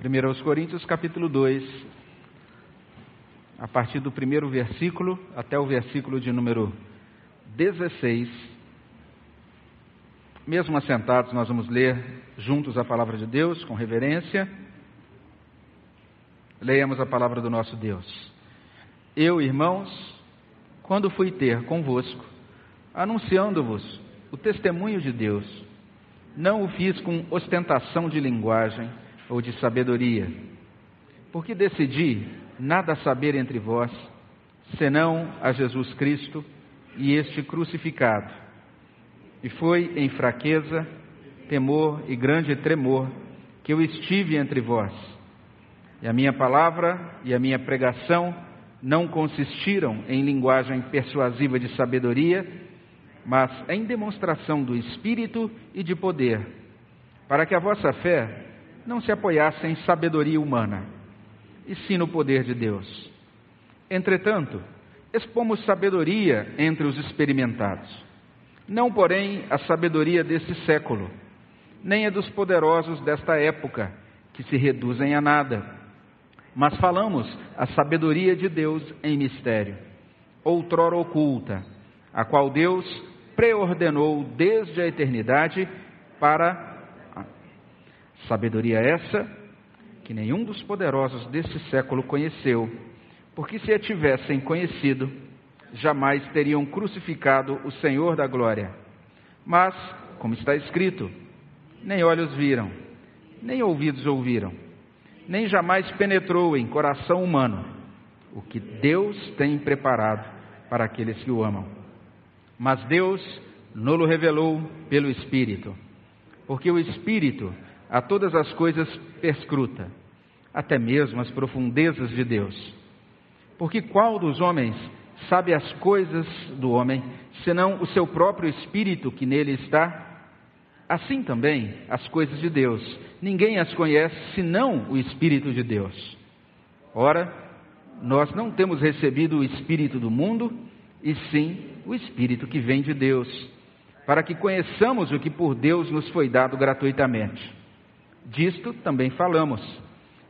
1 Coríntios capítulo 2, a partir do primeiro versículo até o versículo de número 16. Mesmo assentados, nós vamos ler juntos a palavra de Deus com reverência. Leiamos a palavra do nosso Deus. Eu, irmãos, quando fui ter convosco, anunciando-vos o testemunho de Deus, não o fiz com ostentação de linguagem ou de sabedoria, porque decidi nada saber entre vós, senão a Jesus Cristo e este crucificado. E foi em fraqueza, temor e grande tremor que eu estive entre vós. E a minha palavra e a minha pregação não consistiram em linguagem persuasiva de sabedoria, mas em demonstração do Espírito e de poder, para que a vossa fé não se apoiasse em sabedoria humana, e sim no poder de Deus. Entretanto, expomos sabedoria entre os experimentados, não, porém, a sabedoria desse século, nem a dos poderosos desta época, que se reduzem a nada, mas falamos a sabedoria de Deus em mistério, outrora oculta, a qual Deus preordenou desde a eternidade para sabedoria essa que nenhum dos poderosos desse século conheceu, porque se a tivessem conhecido, jamais teriam crucificado o Senhor da glória. Mas, como está escrito, nem olhos viram, nem ouvidos ouviram, nem jamais penetrou em coração humano o que Deus tem preparado para aqueles que o amam. Mas Deus nolo revelou pelo Espírito, porque o Espírito a todas as coisas perscruta, até mesmo as profundezas de Deus. Porque qual dos homens sabe as coisas do homem, senão o seu próprio espírito que nele está? Assim também as coisas de Deus, ninguém as conhece senão o Espírito de Deus. Ora, nós não temos recebido o Espírito do mundo, e sim o Espírito que vem de Deus, para que conheçamos o que por Deus nos foi dado gratuitamente. Disto também falamos,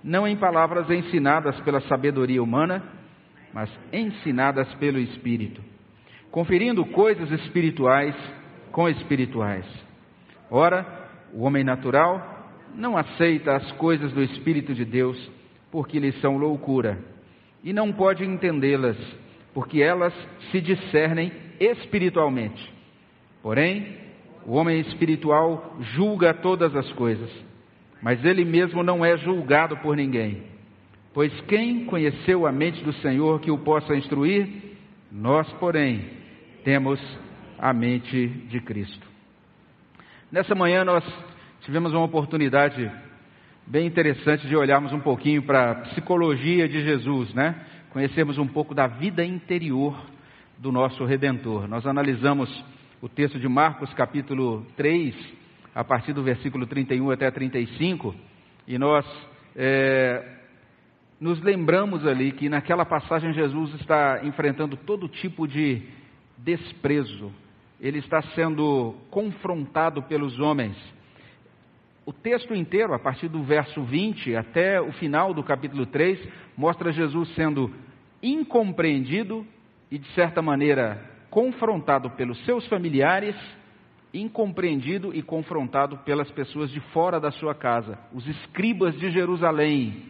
não em palavras ensinadas pela sabedoria humana, mas ensinadas pelo Espírito, conferindo coisas espirituais com espirituais. Ora, o homem natural não aceita as coisas do Espírito de Deus, porque lhes são loucura, e não pode entendê-las, porque elas se discernem espiritualmente. Porém, o homem espiritual julga todas as coisas mas ele mesmo não é julgado por ninguém. Pois quem conheceu a mente do Senhor que o possa instruir? Nós, porém, temos a mente de Cristo. Nessa manhã nós tivemos uma oportunidade bem interessante de olharmos um pouquinho para a psicologia de Jesus, né? Conhecermos um pouco da vida interior do nosso Redentor. Nós analisamos o texto de Marcos, capítulo 3, a partir do versículo 31 até 35, e nós é, nos lembramos ali que naquela passagem Jesus está enfrentando todo tipo de desprezo, ele está sendo confrontado pelos homens. O texto inteiro, a partir do verso 20 até o final do capítulo 3, mostra Jesus sendo incompreendido e, de certa maneira, confrontado pelos seus familiares incompreendido e confrontado pelas pessoas de fora da sua casa, os escribas de Jerusalém.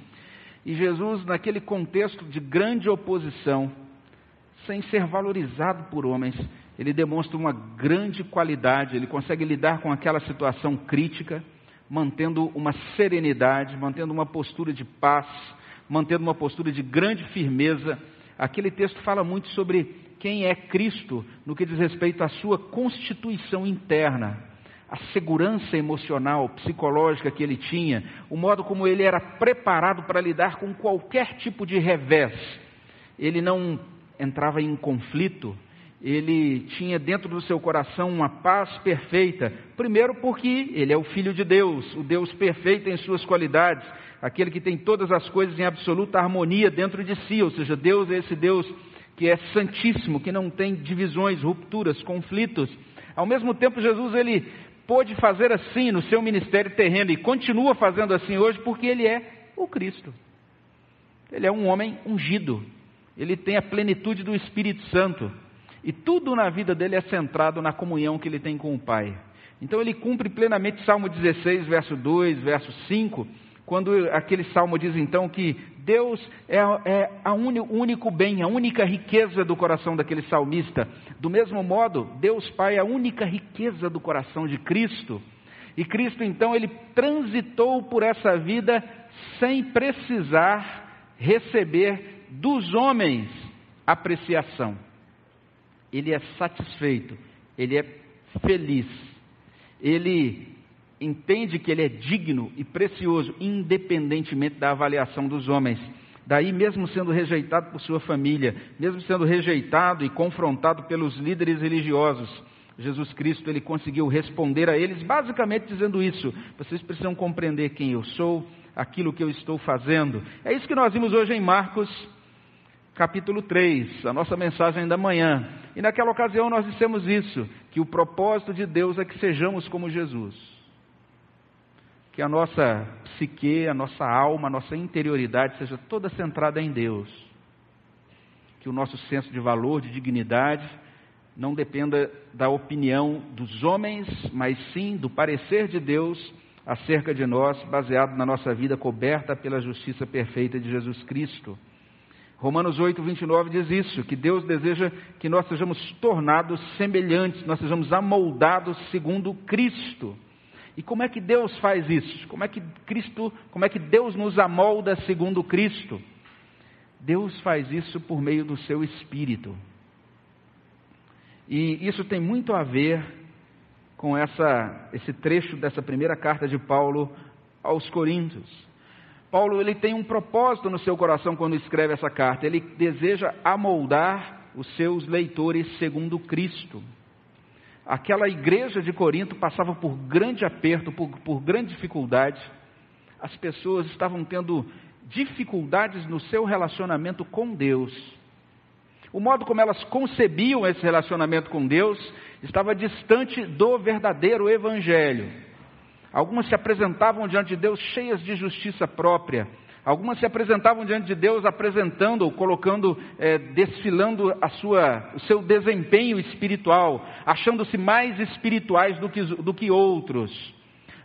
E Jesus, naquele contexto de grande oposição, sem ser valorizado por homens, ele demonstra uma grande qualidade, ele consegue lidar com aquela situação crítica, mantendo uma serenidade, mantendo uma postura de paz, mantendo uma postura de grande firmeza. Aquele texto fala muito sobre quem é Cristo no que diz respeito à sua constituição interna, a segurança emocional, psicológica que ele tinha, o modo como ele era preparado para lidar com qualquer tipo de revés. Ele não entrava em conflito, ele tinha dentro do seu coração uma paz perfeita. Primeiro, porque ele é o Filho de Deus, o Deus perfeito em suas qualidades, aquele que tem todas as coisas em absoluta harmonia dentro de si, ou seja, Deus é esse Deus que é santíssimo, que não tem divisões, rupturas, conflitos. Ao mesmo tempo, Jesus ele pôde fazer assim no seu ministério terreno e continua fazendo assim hoje porque ele é O Cristo. Ele é um homem ungido. Ele tem a plenitude do Espírito Santo. E tudo na vida dele é centrado na comunhão que ele tem com o Pai. Então ele cumpre plenamente Salmo 16, verso 2, verso 5, quando aquele salmo diz então que Deus é, é a uni, o único bem, a única riqueza do coração daquele salmista. Do mesmo modo, Deus Pai é a única riqueza do coração de Cristo. E Cristo então ele transitou por essa vida sem precisar receber dos homens apreciação. Ele é satisfeito, ele é feliz, ele entende que ele é digno e precioso, independentemente da avaliação dos homens. Daí, mesmo sendo rejeitado por sua família, mesmo sendo rejeitado e confrontado pelos líderes religiosos, Jesus Cristo ele conseguiu responder a eles basicamente dizendo isso: vocês precisam compreender quem eu sou, aquilo que eu estou fazendo. É isso que nós vimos hoje em Marcos, capítulo 3, a nossa mensagem da manhã. E naquela ocasião nós dissemos isso, que o propósito de Deus é que sejamos como Jesus que a nossa psique, a nossa alma, a nossa interioridade seja toda centrada em Deus. Que o nosso senso de valor, de dignidade, não dependa da opinião dos homens, mas sim do parecer de Deus acerca de nós, baseado na nossa vida coberta pela justiça perfeita de Jesus Cristo. Romanos 8, 29 diz isso, que Deus deseja que nós sejamos tornados semelhantes, nós sejamos amoldados segundo Cristo. E como é que Deus faz isso? Como é que Cristo, como é que Deus nos amolda segundo Cristo? Deus faz isso por meio do seu espírito. E isso tem muito a ver com essa, esse trecho dessa primeira carta de Paulo aos Coríntios. Paulo ele tem um propósito no seu coração quando escreve essa carta. Ele deseja amoldar os seus leitores segundo Cristo aquela igreja de Corinto passava por grande aperto, por, por grande dificuldade. As pessoas estavam tendo dificuldades no seu relacionamento com Deus. O modo como elas concebiam esse relacionamento com Deus estava distante do verdadeiro Evangelho. Algumas se apresentavam diante de Deus cheias de justiça própria, Algumas se apresentavam diante de Deus apresentando, ou colocando, é, desfilando a sua, o seu desempenho espiritual, achando-se mais espirituais do que, do que outros.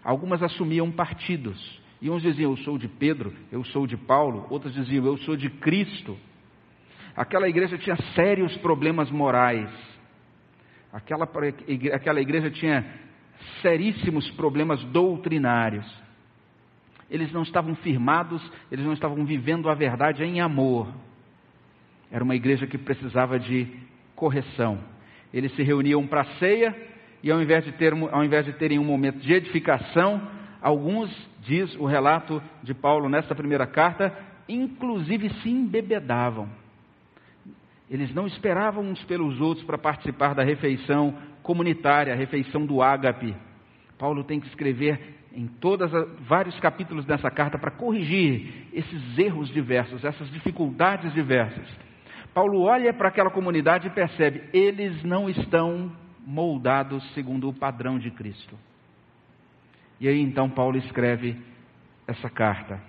Algumas assumiam partidos. E uns diziam, eu sou de Pedro, eu sou de Paulo. Outros diziam, eu sou de Cristo. Aquela igreja tinha sérios problemas morais. Aquela, aquela igreja tinha seríssimos problemas doutrinários eles não estavam firmados, eles não estavam vivendo a verdade em amor. Era uma igreja que precisava de correção. Eles se reuniam para a ceia e ao invés, de ter, ao invés de terem um momento de edificação, alguns, diz o relato de Paulo nessa primeira carta, inclusive se embebedavam. Eles não esperavam uns pelos outros para participar da refeição comunitária, a refeição do ágape. Paulo tem que escrever em todos vários capítulos dessa carta para corrigir esses erros diversos, essas dificuldades diversas. Paulo olha para aquela comunidade e percebe, eles não estão moldados segundo o padrão de Cristo. E aí então Paulo escreve essa carta.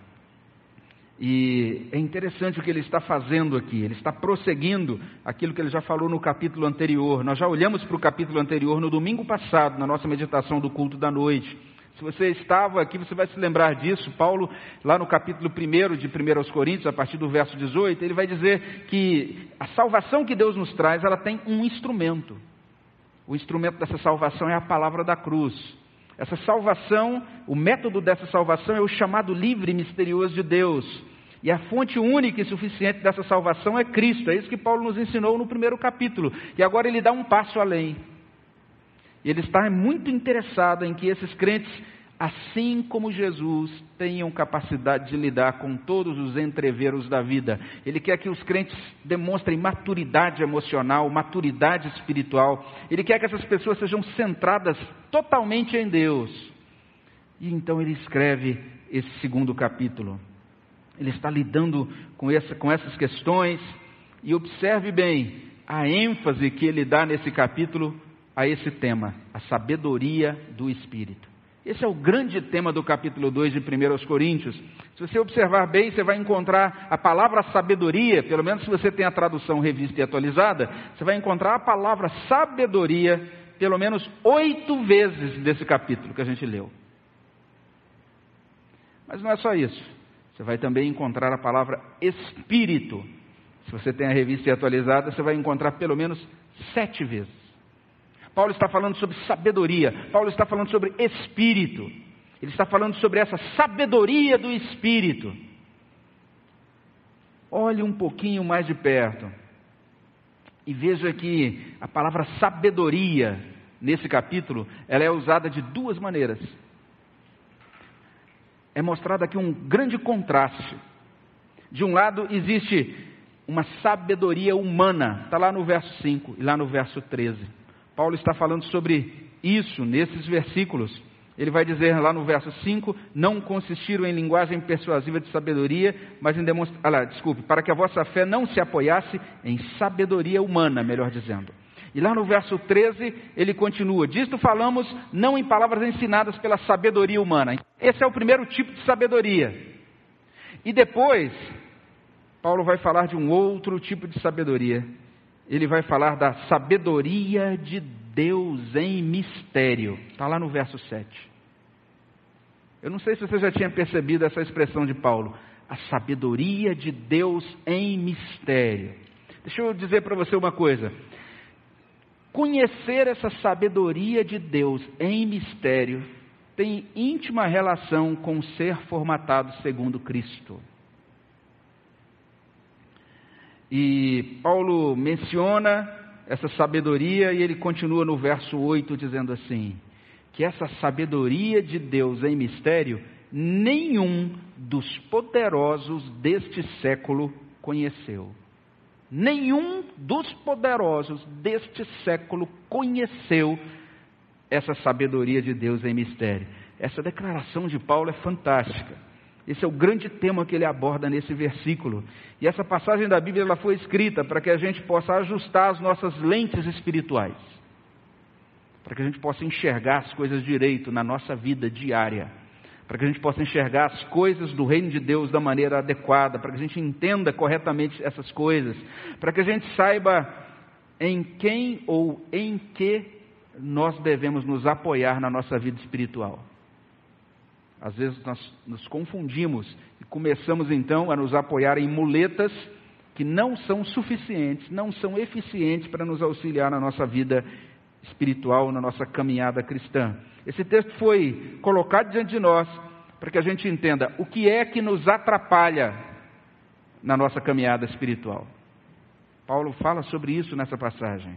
E é interessante o que ele está fazendo aqui. Ele está prosseguindo aquilo que ele já falou no capítulo anterior. Nós já olhamos para o capítulo anterior no domingo passado, na nossa meditação do culto da noite. Se você estava aqui, você vai se lembrar disso. Paulo, lá no capítulo 1 de 1 aos Coríntios, a partir do verso 18, ele vai dizer que a salvação que Deus nos traz, ela tem um instrumento. O instrumento dessa salvação é a palavra da cruz. Essa salvação, o método dessa salvação é o chamado livre e misterioso de Deus. E a fonte única e suficiente dessa salvação é Cristo. É isso que Paulo nos ensinou no primeiro capítulo. E agora ele dá um passo além. E ele está muito interessado em que esses crentes, assim como Jesus, tenham capacidade de lidar com todos os entreveros da vida. Ele quer que os crentes demonstrem maturidade emocional, maturidade espiritual. Ele quer que essas pessoas sejam centradas totalmente em Deus. E então ele escreve esse segundo capítulo. Ele está lidando com, essa, com essas questões. E observe bem a ênfase que ele dá nesse capítulo a esse tema, a sabedoria do Espírito. Esse é o grande tema do capítulo 2 de 1 Coríntios. Se você observar bem, você vai encontrar a palavra sabedoria, pelo menos se você tem a tradução revista e atualizada, você vai encontrar a palavra sabedoria pelo menos oito vezes desse capítulo que a gente leu. Mas não é só isso. Você vai também encontrar a palavra espírito. Se você tem a revista atualizada, você vai encontrar pelo menos sete vezes. Paulo está falando sobre sabedoria, Paulo está falando sobre espírito, ele está falando sobre essa sabedoria do espírito. Olhe um pouquinho mais de perto e veja que a palavra sabedoria nesse capítulo, ela é usada de duas maneiras. É mostrado aqui um grande contraste. De um lado existe uma sabedoria humana, está lá no verso 5 e lá no verso 13. Paulo está falando sobre isso nesses versículos. Ele vai dizer lá no verso 5: Não consistiram em linguagem persuasiva de sabedoria, mas em demonstrar. Ah, lá, desculpe, para que a vossa fé não se apoiasse em sabedoria humana, melhor dizendo. E lá no verso 13, ele continua: Disto falamos não em palavras ensinadas pela sabedoria humana. Esse é o primeiro tipo de sabedoria. E depois, Paulo vai falar de um outro tipo de sabedoria, ele vai falar da sabedoria de Deus em mistério. Está lá no verso 7. Eu não sei se você já tinha percebido essa expressão de Paulo. A sabedoria de Deus em mistério. Deixa eu dizer para você uma coisa. Conhecer essa sabedoria de Deus em mistério tem íntima relação com ser formatado segundo Cristo. E Paulo menciona essa sabedoria e ele continua no verso 8 dizendo assim: que essa sabedoria de Deus em mistério nenhum dos poderosos deste século conheceu. Nenhum dos poderosos deste século conheceu essa sabedoria de Deus em mistério. Essa declaração de Paulo é fantástica. Esse é o grande tema que ele aborda nesse versículo. E essa passagem da Bíblia ela foi escrita para que a gente possa ajustar as nossas lentes espirituais. Para que a gente possa enxergar as coisas direito na nossa vida diária. Para que a gente possa enxergar as coisas do reino de Deus da maneira adequada. Para que a gente entenda corretamente essas coisas. Para que a gente saiba em quem ou em que nós devemos nos apoiar na nossa vida espiritual. Às vezes nós nos confundimos e começamos então a nos apoiar em muletas que não são suficientes, não são eficientes para nos auxiliar na nossa vida espiritual, na nossa caminhada cristã. Esse texto foi colocado diante de nós para que a gente entenda o que é que nos atrapalha na nossa caminhada espiritual. Paulo fala sobre isso nessa passagem.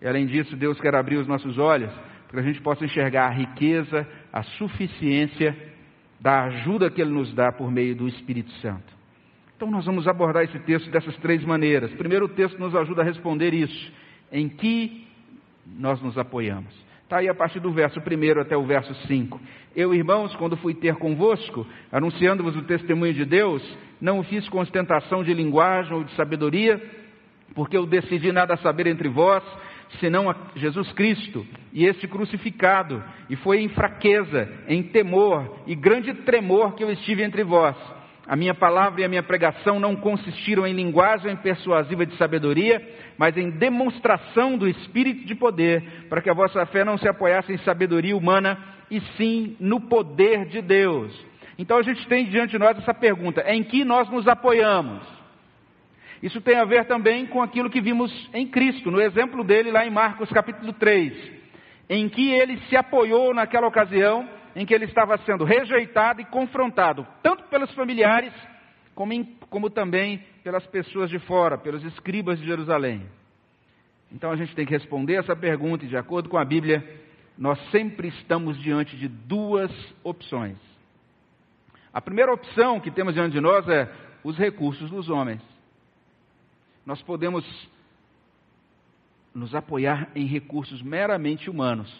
E além disso, Deus quer abrir os nossos olhos para que a gente possa enxergar a riqueza, a suficiência da ajuda que Ele nos dá por meio do Espírito Santo. Então, nós vamos abordar esse texto dessas três maneiras. Primeiro, o texto nos ajuda a responder isso: em que nós nos apoiamos. Está aí a partir do verso 1 até o verso 5. Eu, irmãos, quando fui ter convosco, anunciando-vos o testemunho de Deus, não o fiz com ostentação de linguagem ou de sabedoria, porque eu decidi nada saber entre vós, senão a Jesus Cristo e este crucificado, e foi em fraqueza, em temor e grande tremor que eu estive entre vós. A minha palavra e a minha pregação não consistiram em linguagem persuasiva de sabedoria, mas em demonstração do Espírito de poder, para que a vossa fé não se apoiasse em sabedoria humana, e sim no poder de Deus. Então a gente tem diante de nós essa pergunta: em que nós nos apoiamos? Isso tem a ver também com aquilo que vimos em Cristo, no exemplo dele lá em Marcos capítulo 3, em que ele se apoiou naquela ocasião em que ele estava sendo rejeitado e confrontado, tanto pelos familiares, como, em, como também pelas pessoas de fora, pelos escribas de Jerusalém. Então a gente tem que responder essa pergunta, e de acordo com a Bíblia, nós sempre estamos diante de duas opções. A primeira opção que temos diante de nós é os recursos dos homens nós podemos nos apoiar em recursos meramente humanos.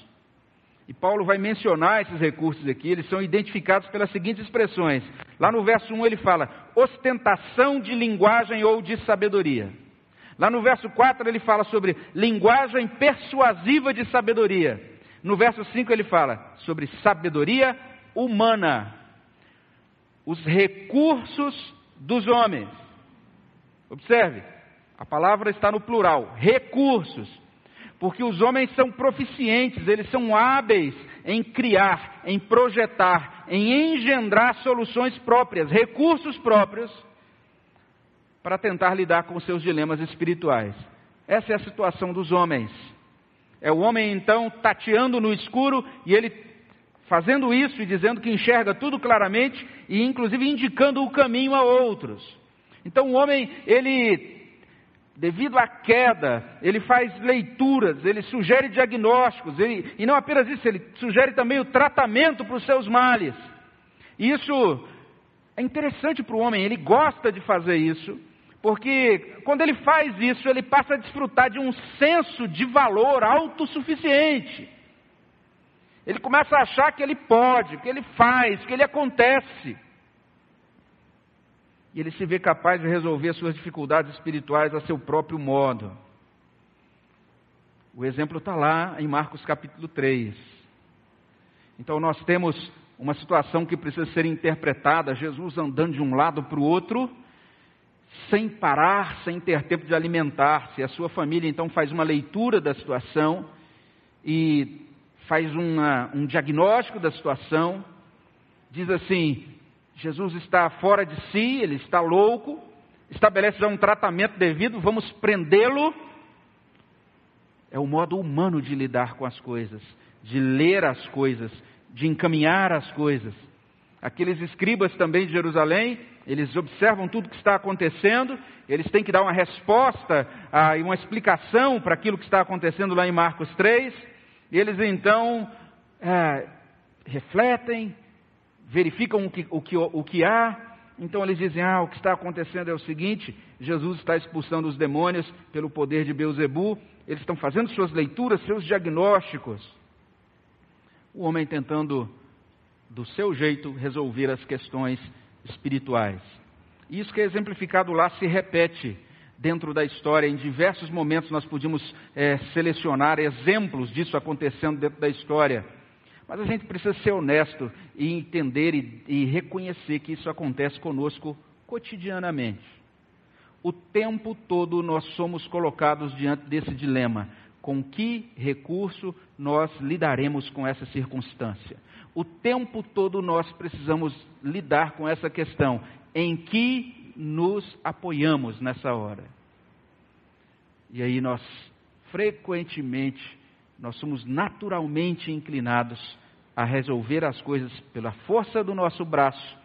E Paulo vai mencionar esses recursos aqui, eles são identificados pelas seguintes expressões. Lá no verso 1 ele fala: ostentação de linguagem ou de sabedoria. Lá no verso 4 ele fala sobre linguagem persuasiva de sabedoria. No verso 5 ele fala sobre sabedoria humana, os recursos dos homens. Observe, a palavra está no plural, recursos, porque os homens são proficientes, eles são hábeis em criar, em projetar, em engendrar soluções próprias, recursos próprios, para tentar lidar com seus dilemas espirituais. Essa é a situação dos homens. É o homem então tateando no escuro e ele fazendo isso e dizendo que enxerga tudo claramente e inclusive indicando o caminho a outros. Então o homem, ele devido à queda, ele faz leituras, ele sugere diagnósticos, ele, e não apenas isso, ele sugere também o tratamento para os seus males. Isso é interessante para o homem, ele gosta de fazer isso, porque quando ele faz isso, ele passa a desfrutar de um senso de valor autossuficiente. Ele começa a achar que ele pode, que ele faz, que ele acontece. E ele se vê capaz de resolver suas dificuldades espirituais a seu próprio modo. O exemplo está lá em Marcos capítulo 3. Então nós temos uma situação que precisa ser interpretada, Jesus andando de um lado para o outro, sem parar, sem ter tempo de alimentar-se. A sua família então faz uma leitura da situação e faz uma, um diagnóstico da situação. Diz assim: Jesus está fora de si, ele está louco, estabelece já um tratamento devido, vamos prendê-lo. É o modo humano de lidar com as coisas, de ler as coisas, de encaminhar as coisas. Aqueles escribas também de Jerusalém, eles observam tudo que está acontecendo, eles têm que dar uma resposta e uma explicação para aquilo que está acontecendo lá em Marcos 3. E eles então é, refletem, verificam o que, o, que, o que há, então eles dizem: Ah, o que está acontecendo é o seguinte: Jesus está expulsando os demônios pelo poder de Beuzebu, eles estão fazendo suas leituras, seus diagnósticos. O homem tentando, do seu jeito, resolver as questões espirituais. Isso que é exemplificado lá se repete dentro da história. Em diversos momentos nós podíamos é, selecionar exemplos disso acontecendo dentro da história. Mas a gente precisa ser honesto e entender e, e reconhecer que isso acontece conosco cotidianamente. O tempo todo nós somos colocados diante desse dilema. Com que recurso nós lidaremos com essa circunstância? O tempo todo nós precisamos lidar com essa questão. Em que nos apoiamos nessa hora? E aí nós frequentemente nós somos naturalmente inclinados a resolver as coisas pela força do nosso braço,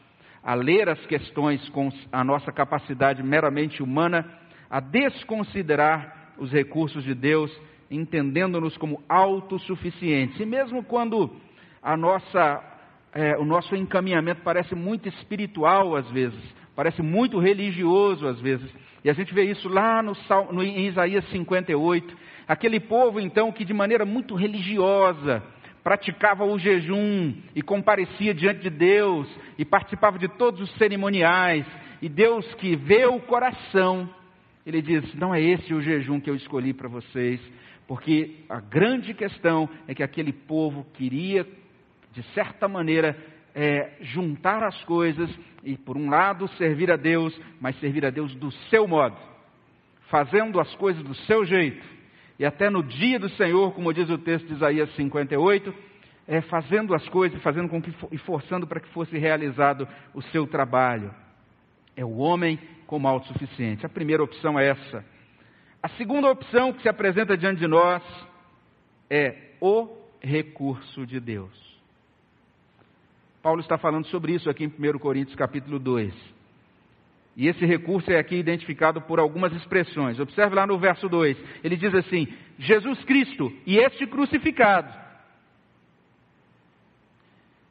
a ler as questões com a nossa capacidade meramente humana, a desconsiderar os recursos de Deus, entendendo-nos como autossuficientes. E mesmo quando a nossa, é, o nosso encaminhamento parece muito espiritual às vezes, parece muito religioso às vezes, e a gente vê isso lá no, no, em Isaías 58, Aquele povo, então, que de maneira muito religiosa praticava o jejum e comparecia diante de Deus e participava de todos os cerimoniais, e Deus que vê o coração, ele diz: Não é esse o jejum que eu escolhi para vocês, porque a grande questão é que aquele povo queria, de certa maneira, é, juntar as coisas e, por um lado, servir a Deus, mas servir a Deus do seu modo, fazendo as coisas do seu jeito e até no dia do Senhor, como diz o texto de Isaías 58, é, fazendo as coisas, fazendo com que e forçando para que fosse realizado o seu trabalho. É o homem como autossuficiente. A primeira opção é essa. A segunda opção que se apresenta diante de nós é o recurso de Deus. Paulo está falando sobre isso aqui em 1 Coríntios capítulo 2. E esse recurso é aqui identificado por algumas expressões. Observe lá no verso 2. Ele diz assim: Jesus Cristo e este crucificado.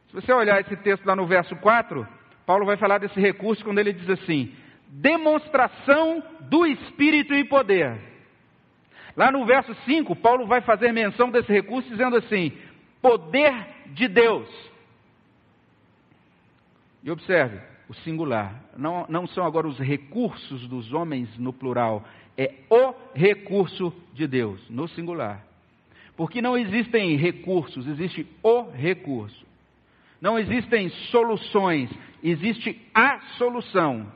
Se você olhar esse texto lá no verso 4, Paulo vai falar desse recurso quando ele diz assim: demonstração do Espírito e poder. Lá no verso 5, Paulo vai fazer menção desse recurso dizendo assim: poder de Deus. E observe, o singular. Não, não são agora os recursos dos homens no plural, é o recurso de Deus, no singular. Porque não existem recursos, existe o recurso. Não existem soluções, existe a solução.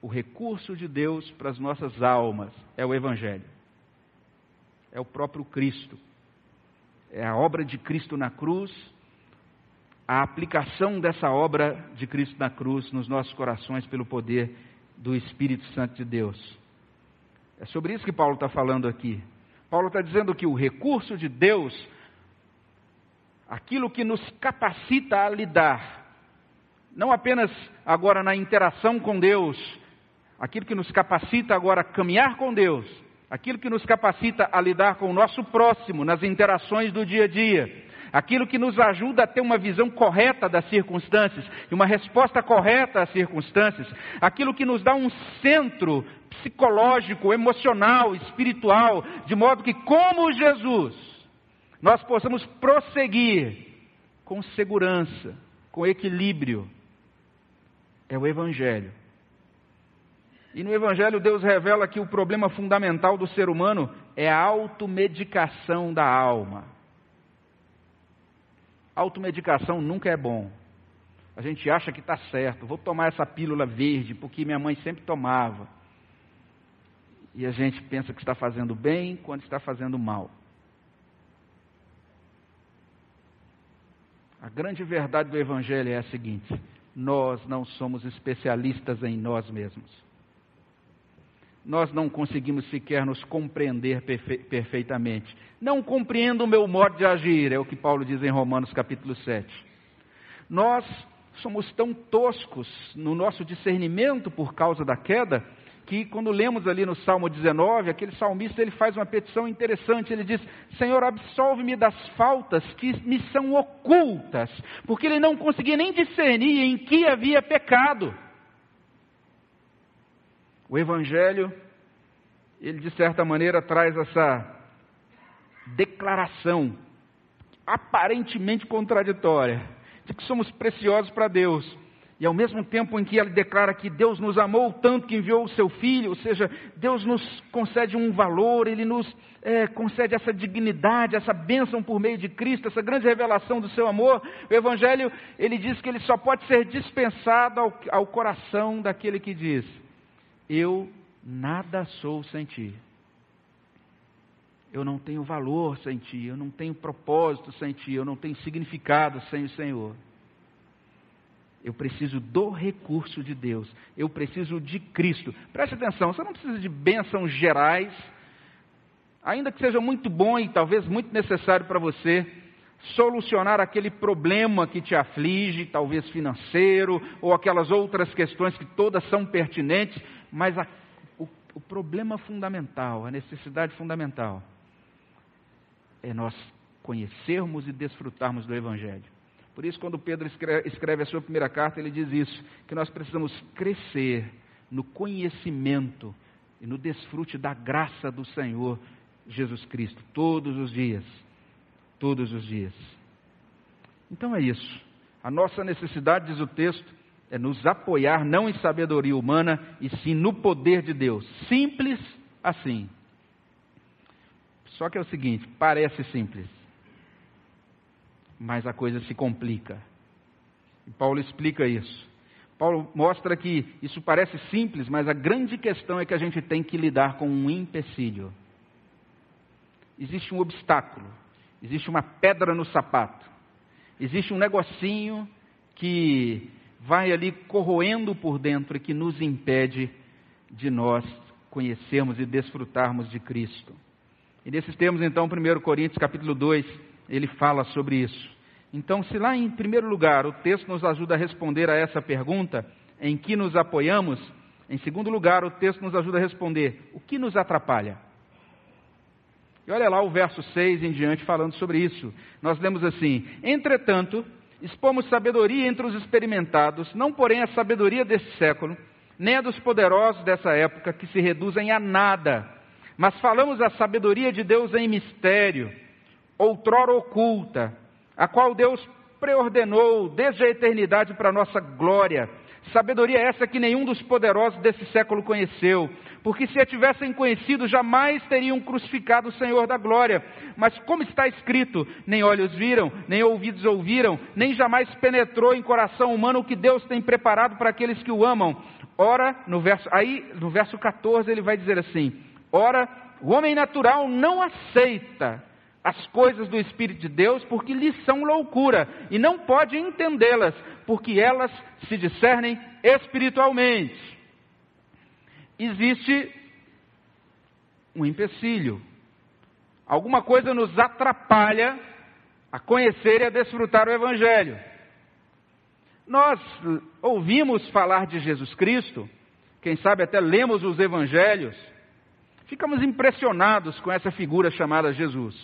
O recurso de Deus para as nossas almas é o Evangelho, é o próprio Cristo, é a obra de Cristo na cruz, a aplicação dessa obra de Cristo na cruz nos nossos corações pelo poder do Espírito Santo de Deus. É sobre isso que Paulo está falando aqui. Paulo está dizendo que o recurso de Deus, aquilo que nos capacita a lidar, não apenas agora na interação com Deus, aquilo que nos capacita agora a caminhar com Deus, aquilo que nos capacita a lidar com o nosso próximo nas interações do dia a dia, aquilo que nos ajuda a ter uma visão correta das circunstâncias e uma resposta correta às circunstâncias, aquilo que nos dá um centro psicológico, emocional, espiritual, de modo que, como Jesus, nós possamos prosseguir com segurança, com equilíbrio. É o Evangelho. E no Evangelho, Deus revela que o problema fundamental do ser humano é a automedicação da alma. Automedicação nunca é bom. A gente acha que está certo, vou tomar essa pílula verde porque minha mãe sempre tomava. E a gente pensa que está fazendo bem quando está fazendo mal. A grande verdade do Evangelho é a seguinte: nós não somos especialistas em nós mesmos. Nós não conseguimos sequer nos compreender perfe perfeitamente. Não compreendo o meu modo de agir, é o que Paulo diz em Romanos capítulo 7. Nós somos tão toscos no nosso discernimento por causa da queda, que quando lemos ali no Salmo 19, aquele salmista ele faz uma petição interessante, ele diz: "Senhor, absolve-me das faltas que me são ocultas", porque ele não conseguia nem discernir em que havia pecado. O evangelho ele de certa maneira traz essa declaração aparentemente contraditória de que somos preciosos para Deus, e ao mesmo tempo em que ele declara que Deus nos amou tanto que enviou o seu Filho, ou seja, Deus nos concede um valor, Ele nos é, concede essa dignidade, essa bênção por meio de Cristo, essa grande revelação do seu amor. O Evangelho, ele diz que ele só pode ser dispensado ao, ao coração daquele que diz: Eu nada sou sem ti. Eu não tenho valor sem ti, eu não tenho propósito sem ti, eu não tenho significado sem o Senhor. Eu preciso do recurso de Deus. Eu preciso de Cristo. Preste atenção, você não precisa de bênçãos gerais, ainda que seja muito bom e talvez muito necessário para você solucionar aquele problema que te aflige, talvez financeiro, ou aquelas outras questões que todas são pertinentes, mas a, o, o problema fundamental, a necessidade fundamental, é nós conhecermos e desfrutarmos do Evangelho. Por isso, quando Pedro escreve, a sua primeira carta, ele diz isso: que nós precisamos crescer no conhecimento e no desfrute da graça do Senhor Jesus Cristo, todos os dias. Todos os dias. Então é isso. A nossa necessidade, diz o texto, é nos apoiar não em sabedoria humana, e sim no poder de Deus. Simples assim. Só que é o seguinte: parece simples mas a coisa se complica. E Paulo explica isso. Paulo mostra que isso parece simples, mas a grande questão é que a gente tem que lidar com um empecilho. Existe um obstáculo, existe uma pedra no sapato, existe um negocinho que vai ali corroendo por dentro e que nos impede de nós conhecermos e desfrutarmos de Cristo. E nesses termos, então, 1 Coríntios capítulo 2, ele fala sobre isso. Então, se lá em primeiro lugar o texto nos ajuda a responder a essa pergunta, em que nos apoiamos, em segundo lugar o texto nos ajuda a responder o que nos atrapalha. E olha lá o verso 6 em diante falando sobre isso. Nós lemos assim: Entretanto, expomos sabedoria entre os experimentados, não porém a sabedoria deste século, nem a dos poderosos dessa época, que se reduzem a nada, mas falamos a sabedoria de Deus em mistério outrora oculta, a qual Deus preordenou desde a eternidade para nossa glória, Sabedoria essa que nenhum dos poderosos desse século conheceu, porque se a tivessem conhecido, jamais teriam crucificado o Senhor da glória. Mas como está escrito, nem olhos viram, nem ouvidos ouviram, nem jamais penetrou em coração humano o que Deus tem preparado para aqueles que o amam. Ora, no verso, aí no verso 14 ele vai dizer assim: Ora, o homem natural não aceita as coisas do Espírito de Deus porque lhes são loucura e não pode entendê-las porque elas se discernem espiritualmente existe um empecilho. Alguma coisa nos atrapalha a conhecer e a desfrutar o Evangelho. Nós ouvimos falar de Jesus Cristo, quem sabe até lemos os Evangelhos, ficamos impressionados com essa figura chamada Jesus.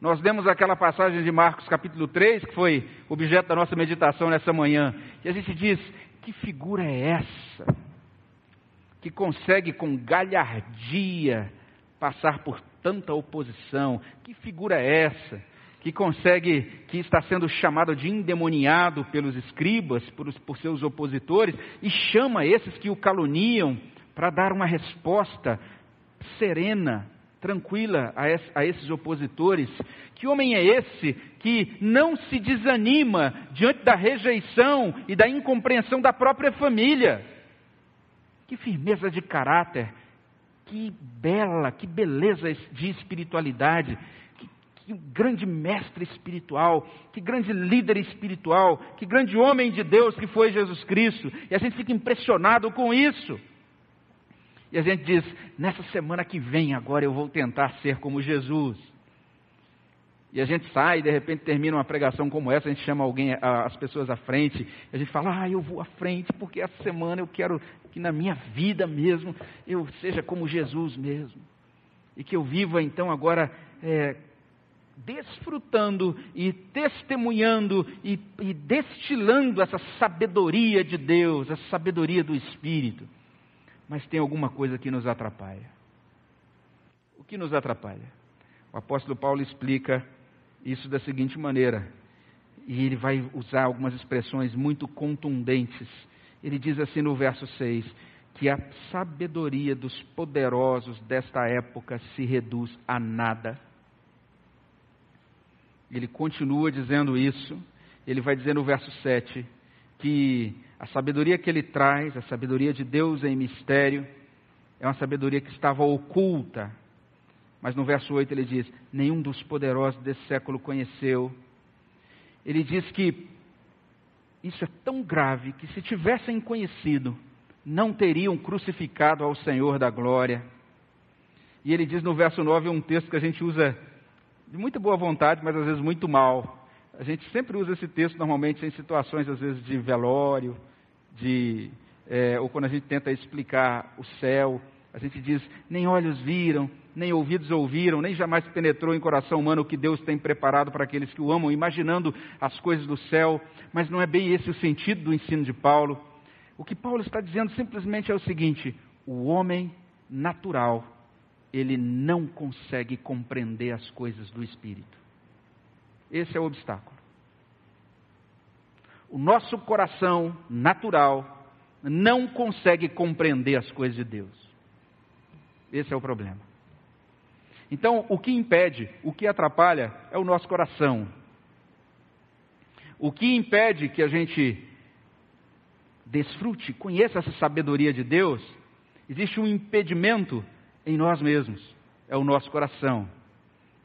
Nós lemos aquela passagem de Marcos capítulo 3, que foi objeto da nossa meditação nessa manhã, e a gente diz: que figura é essa? que consegue com galhardia passar por tanta oposição. Que figura é essa? Que consegue, que está sendo chamado de endemoniado pelos escribas, por, por seus opositores, e chama esses que o caluniam para dar uma resposta serena, tranquila a, esses opositores. Que homem é esse que não se desanima diante da rejeição e da incompreensão da própria família? Que firmeza de caráter, que bela, que beleza de espiritualidade, que grande mestre espiritual, que grande líder espiritual, que grande homem de Deus que foi Jesus Cristo. E a gente fica impressionado com isso. E a gente diz: nessa semana que vem, agora eu vou tentar ser como Jesus. E a gente sai, de repente termina uma pregação como essa, a gente chama alguém, as pessoas à frente, a gente fala, ah, eu vou à frente, porque essa semana eu quero que na minha vida mesmo eu seja como Jesus mesmo. E que eu viva então agora é, desfrutando e testemunhando e, e destilando essa sabedoria de Deus, essa sabedoria do Espírito. Mas tem alguma coisa que nos atrapalha. O que nos atrapalha? O apóstolo Paulo explica isso da seguinte maneira, e ele vai usar algumas expressões muito contundentes. Ele diz assim no verso 6: que a sabedoria dos poderosos desta época se reduz a nada. Ele continua dizendo isso, ele vai dizer no verso 7 que a sabedoria que ele traz, a sabedoria de Deus em mistério, é uma sabedoria que estava oculta mas no verso 8 ele diz: Nenhum dos poderosos desse século conheceu. Ele diz que isso é tão grave que se tivessem conhecido, não teriam crucificado ao Senhor da glória. E ele diz no verso 9 um texto que a gente usa de muita boa vontade, mas às vezes muito mal. A gente sempre usa esse texto normalmente em situações, às vezes, de velório, de, é, ou quando a gente tenta explicar o céu. A gente diz: nem olhos viram, nem ouvidos ouviram, nem jamais penetrou em coração humano o que Deus tem preparado para aqueles que o amam, imaginando as coisas do céu, mas não é bem esse o sentido do ensino de Paulo. O que Paulo está dizendo simplesmente é o seguinte: o homem natural, ele não consegue compreender as coisas do Espírito. Esse é o obstáculo. O nosso coração natural não consegue compreender as coisas de Deus. Esse é o problema. Então, o que impede, o que atrapalha é o nosso coração. O que impede que a gente desfrute, conheça essa sabedoria de Deus, existe um impedimento em nós mesmos, é o nosso coração.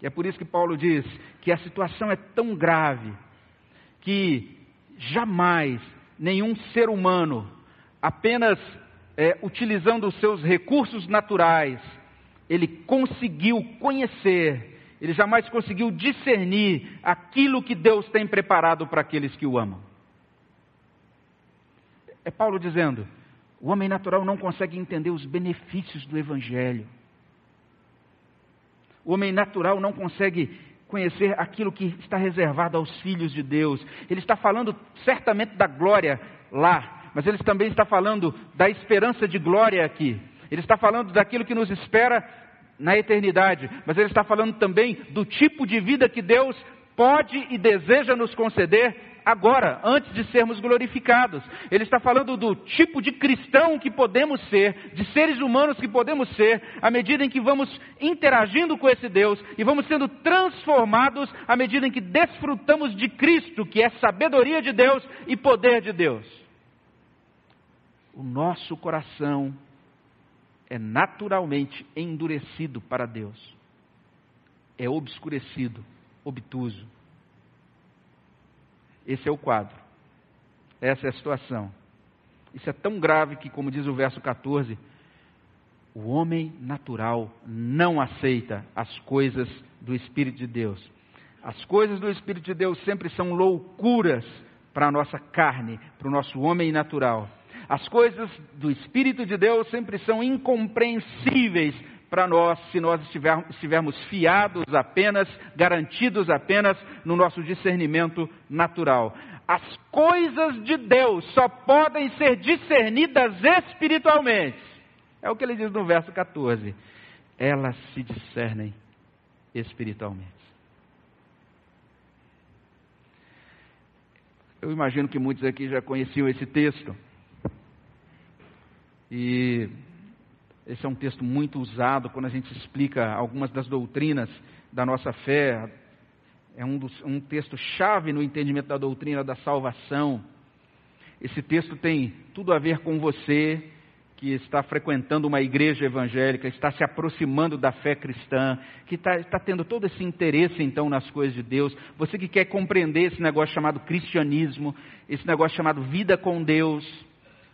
E é por isso que Paulo diz que a situação é tão grave que jamais nenhum ser humano, apenas é, utilizando os seus recursos naturais, ele conseguiu conhecer, ele jamais conseguiu discernir aquilo que Deus tem preparado para aqueles que o amam. É Paulo dizendo: o homem natural não consegue entender os benefícios do Evangelho. O homem natural não consegue conhecer aquilo que está reservado aos filhos de Deus. Ele está falando certamente da glória lá, mas ele também está falando da esperança de glória aqui. Ele está falando daquilo que nos espera na eternidade, mas ele está falando também do tipo de vida que Deus pode e deseja nos conceder agora, antes de sermos glorificados. Ele está falando do tipo de cristão que podemos ser, de seres humanos que podemos ser, à medida em que vamos interagindo com esse Deus e vamos sendo transformados à medida em que desfrutamos de Cristo, que é sabedoria de Deus e poder de Deus. O nosso coração é naturalmente endurecido para Deus, é obscurecido, obtuso. Esse é o quadro, essa é a situação. Isso é tão grave que, como diz o verso 14, o homem natural não aceita as coisas do Espírito de Deus. As coisas do Espírito de Deus sempre são loucuras para a nossa carne, para o nosso homem natural. As coisas do Espírito de Deus sempre são incompreensíveis para nós se nós estivermos fiados apenas, garantidos apenas no nosso discernimento natural. As coisas de Deus só podem ser discernidas espiritualmente. É o que ele diz no verso 14. Elas se discernem espiritualmente. Eu imagino que muitos aqui já conheciam esse texto. E esse é um texto muito usado quando a gente explica algumas das doutrinas da nossa fé. É um, dos, um texto chave no entendimento da doutrina da salvação. Esse texto tem tudo a ver com você que está frequentando uma igreja evangélica, está se aproximando da fé cristã, que está, está, tendo todo esse interesse então nas coisas de Deus, você que quer compreender esse negócio chamado cristianismo, esse negócio chamado vida com Deus,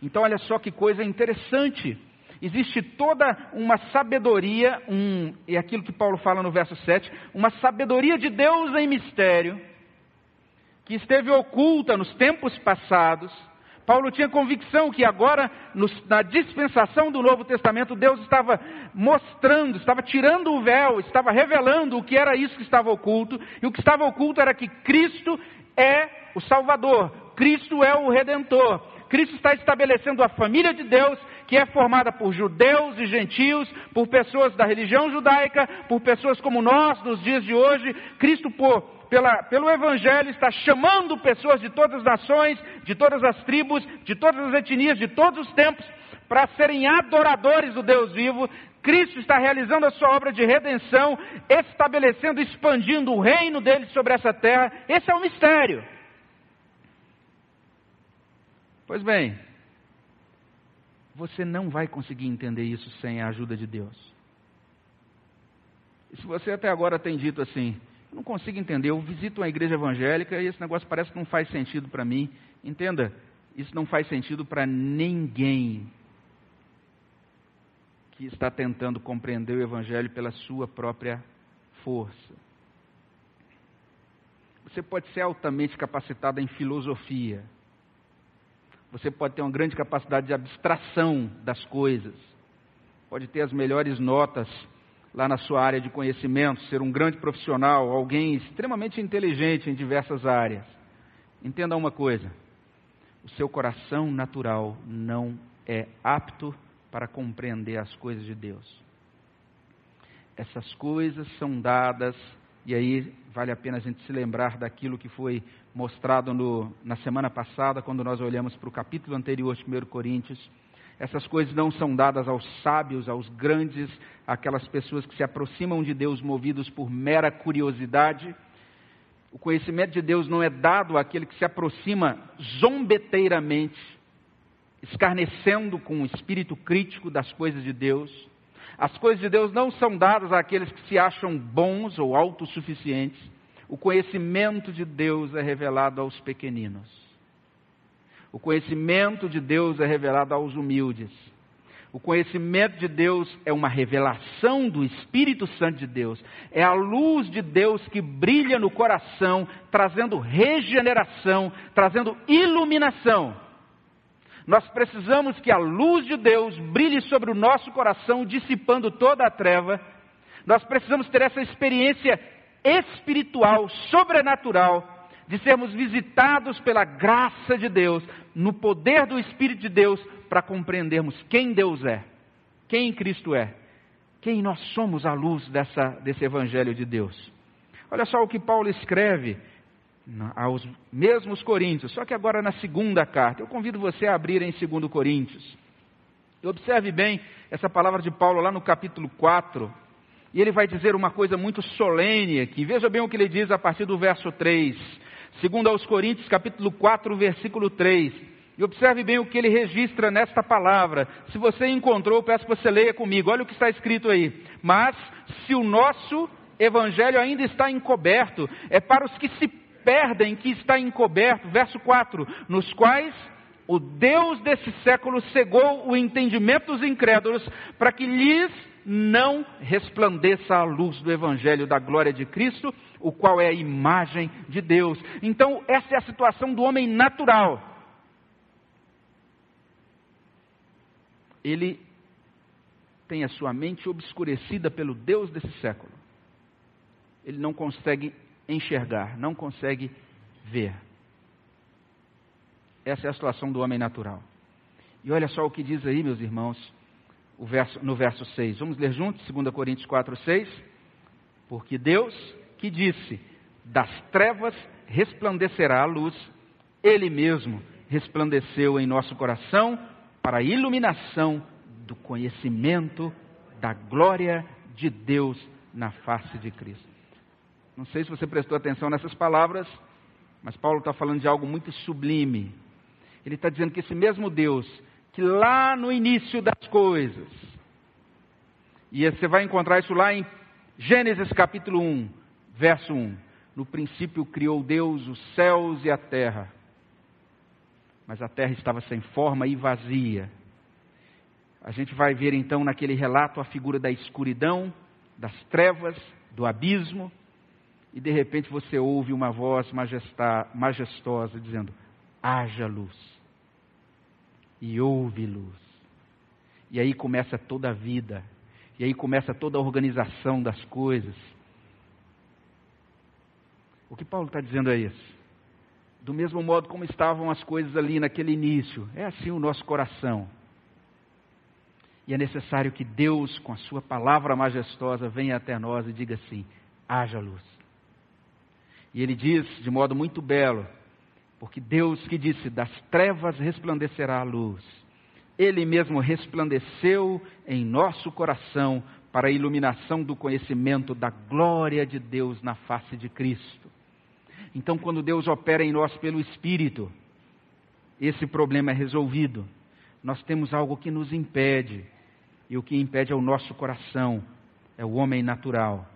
então, olha só que coisa interessante. Existe toda uma sabedoria, um, é aquilo que Paulo fala no verso 7, uma sabedoria de Deus em mistério, que esteve oculta nos tempos passados. Paulo tinha convicção que agora, na dispensação do Novo Testamento, Deus estava mostrando, estava tirando o véu, estava revelando o que era isso que estava oculto, e o que estava oculto era que Cristo é o Salvador, Cristo é o Redentor, Cristo está estabelecendo a família de Deus, que é formada por judeus e gentios, por pessoas da religião judaica, por pessoas como nós nos dias de hoje. Cristo, por, pela, pelo Evangelho, está chamando pessoas de todas as nações, de todas as tribos, de todas as etnias, de todos os tempos, para serem adoradores do Deus vivo. Cristo está realizando a sua obra de redenção, estabelecendo, expandindo o reino dele sobre essa terra. Esse é o mistério. Pois bem, você não vai conseguir entender isso sem a ajuda de Deus. E se você até agora tem dito assim, eu não consigo entender, eu visito uma igreja evangélica e esse negócio parece que não faz sentido para mim. Entenda, isso não faz sentido para ninguém que está tentando compreender o evangelho pela sua própria força. Você pode ser altamente capacitado em filosofia, você pode ter uma grande capacidade de abstração das coisas. Pode ter as melhores notas lá na sua área de conhecimento, ser um grande profissional, alguém extremamente inteligente em diversas áreas. Entenda uma coisa: o seu coração natural não é apto para compreender as coisas de Deus. Essas coisas são dadas, e aí vale a pena a gente se lembrar daquilo que foi mostrado no, na semana passada, quando nós olhamos para o capítulo anterior de 1 Coríntios. Essas coisas não são dadas aos sábios, aos grandes, aquelas pessoas que se aproximam de Deus movidos por mera curiosidade. O conhecimento de Deus não é dado àquele que se aproxima zombeteiramente, escarnecendo com o espírito crítico das coisas de Deus. As coisas de Deus não são dadas àqueles que se acham bons ou autossuficientes. O conhecimento de Deus é revelado aos pequeninos. O conhecimento de Deus é revelado aos humildes. O conhecimento de Deus é uma revelação do Espírito Santo de Deus. É a luz de Deus que brilha no coração, trazendo regeneração, trazendo iluminação. Nós precisamos que a luz de Deus brilhe sobre o nosso coração, dissipando toda a treva. Nós precisamos ter essa experiência espiritual, sobrenatural, de sermos visitados pela graça de Deus, no poder do Espírito de Deus, para compreendermos quem Deus é, quem Cristo é, quem nós somos à luz dessa, desse Evangelho de Deus. Olha só o que Paulo escreve aos mesmos Coríntios, só que agora na segunda carta. Eu convido você a abrir em 2 Coríntios. E observe bem essa palavra de Paulo lá no capítulo 4. E ele vai dizer uma coisa muito solene aqui. Veja bem o que ele diz a partir do verso 3. Segundo aos Coríntios, capítulo 4, versículo 3. E observe bem o que ele registra nesta palavra. Se você encontrou, peço que você leia comigo. Olha o que está escrito aí. Mas se o nosso evangelho ainda está encoberto, é para os que se perdem que está encoberto. Verso 4: nos quais o Deus desse século cegou o entendimento dos incrédulos para que lhes não resplandeça a luz do evangelho da glória de Cristo, o qual é a imagem de Deus. Então, essa é a situação do homem natural. Ele tem a sua mente obscurecida pelo Deus desse século. Ele não consegue enxergar, não consegue ver. Essa é a situação do homem natural. E olha só o que diz aí, meus irmãos, verso, no verso 6. Vamos ler juntos, 2 Coríntios 4, 6. Porque Deus que disse: Das trevas resplandecerá a luz, Ele mesmo resplandeceu em nosso coração para a iluminação do conhecimento da glória de Deus na face de Cristo. Não sei se você prestou atenção nessas palavras, mas Paulo está falando de algo muito sublime. Ele está dizendo que esse mesmo Deus, que lá no início das coisas, e você vai encontrar isso lá em Gênesis capítulo 1, verso 1. No princípio criou Deus os céus e a terra, mas a terra estava sem forma e vazia. A gente vai ver então naquele relato a figura da escuridão, das trevas, do abismo, e de repente você ouve uma voz majestosa dizendo: haja luz. E houve luz. E aí começa toda a vida. E aí começa toda a organização das coisas. O que Paulo está dizendo é isso. Do mesmo modo como estavam as coisas ali naquele início, é assim o nosso coração. E é necessário que Deus, com a Sua palavra majestosa, venha até nós e diga assim: haja luz. E ele diz de modo muito belo, porque Deus que disse: das trevas resplandecerá a luz. Ele mesmo resplandeceu em nosso coração para a iluminação do conhecimento da glória de Deus na face de Cristo. Então, quando Deus opera em nós pelo Espírito, esse problema é resolvido. Nós temos algo que nos impede, e o que impede é o nosso coração, é o homem natural.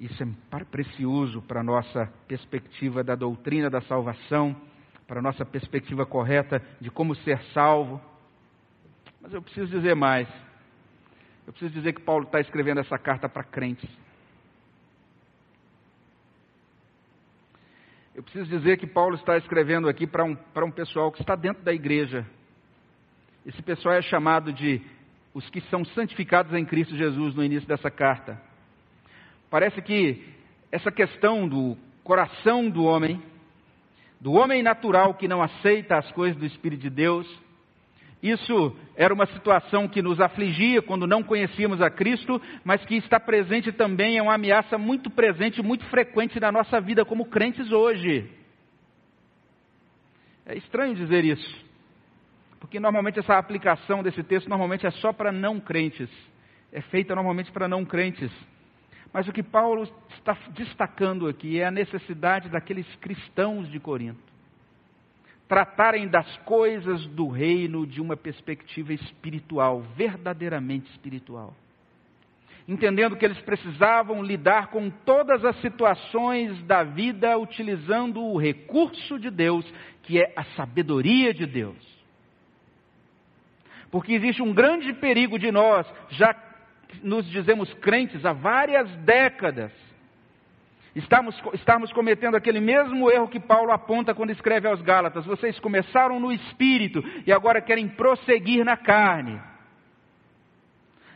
Isso é precioso para a nossa perspectiva da doutrina da salvação, para a nossa perspectiva correta de como ser salvo. Mas eu preciso dizer mais. Eu preciso dizer que Paulo está escrevendo essa carta para crentes. Eu preciso dizer que Paulo está escrevendo aqui para um, para um pessoal que está dentro da igreja. Esse pessoal é chamado de os que são santificados em Cristo Jesus no início dessa carta. Parece que essa questão do coração do homem, do homem natural que não aceita as coisas do Espírito de Deus, isso era uma situação que nos afligia quando não conhecíamos a Cristo, mas que está presente também, é uma ameaça muito presente, muito frequente na nossa vida como crentes hoje. É estranho dizer isso, porque normalmente essa aplicação desse texto normalmente é só para não crentes, é feita normalmente para não crentes. Mas o que Paulo está destacando aqui é a necessidade daqueles cristãos de Corinto tratarem das coisas do reino de uma perspectiva espiritual, verdadeiramente espiritual. Entendendo que eles precisavam lidar com todas as situações da vida utilizando o recurso de Deus, que é a sabedoria de Deus. Porque existe um grande perigo de nós, já nos dizemos crentes há várias décadas, estamos, estamos cometendo aquele mesmo erro que Paulo aponta quando escreve aos Gálatas. Vocês começaram no espírito e agora querem prosseguir na carne.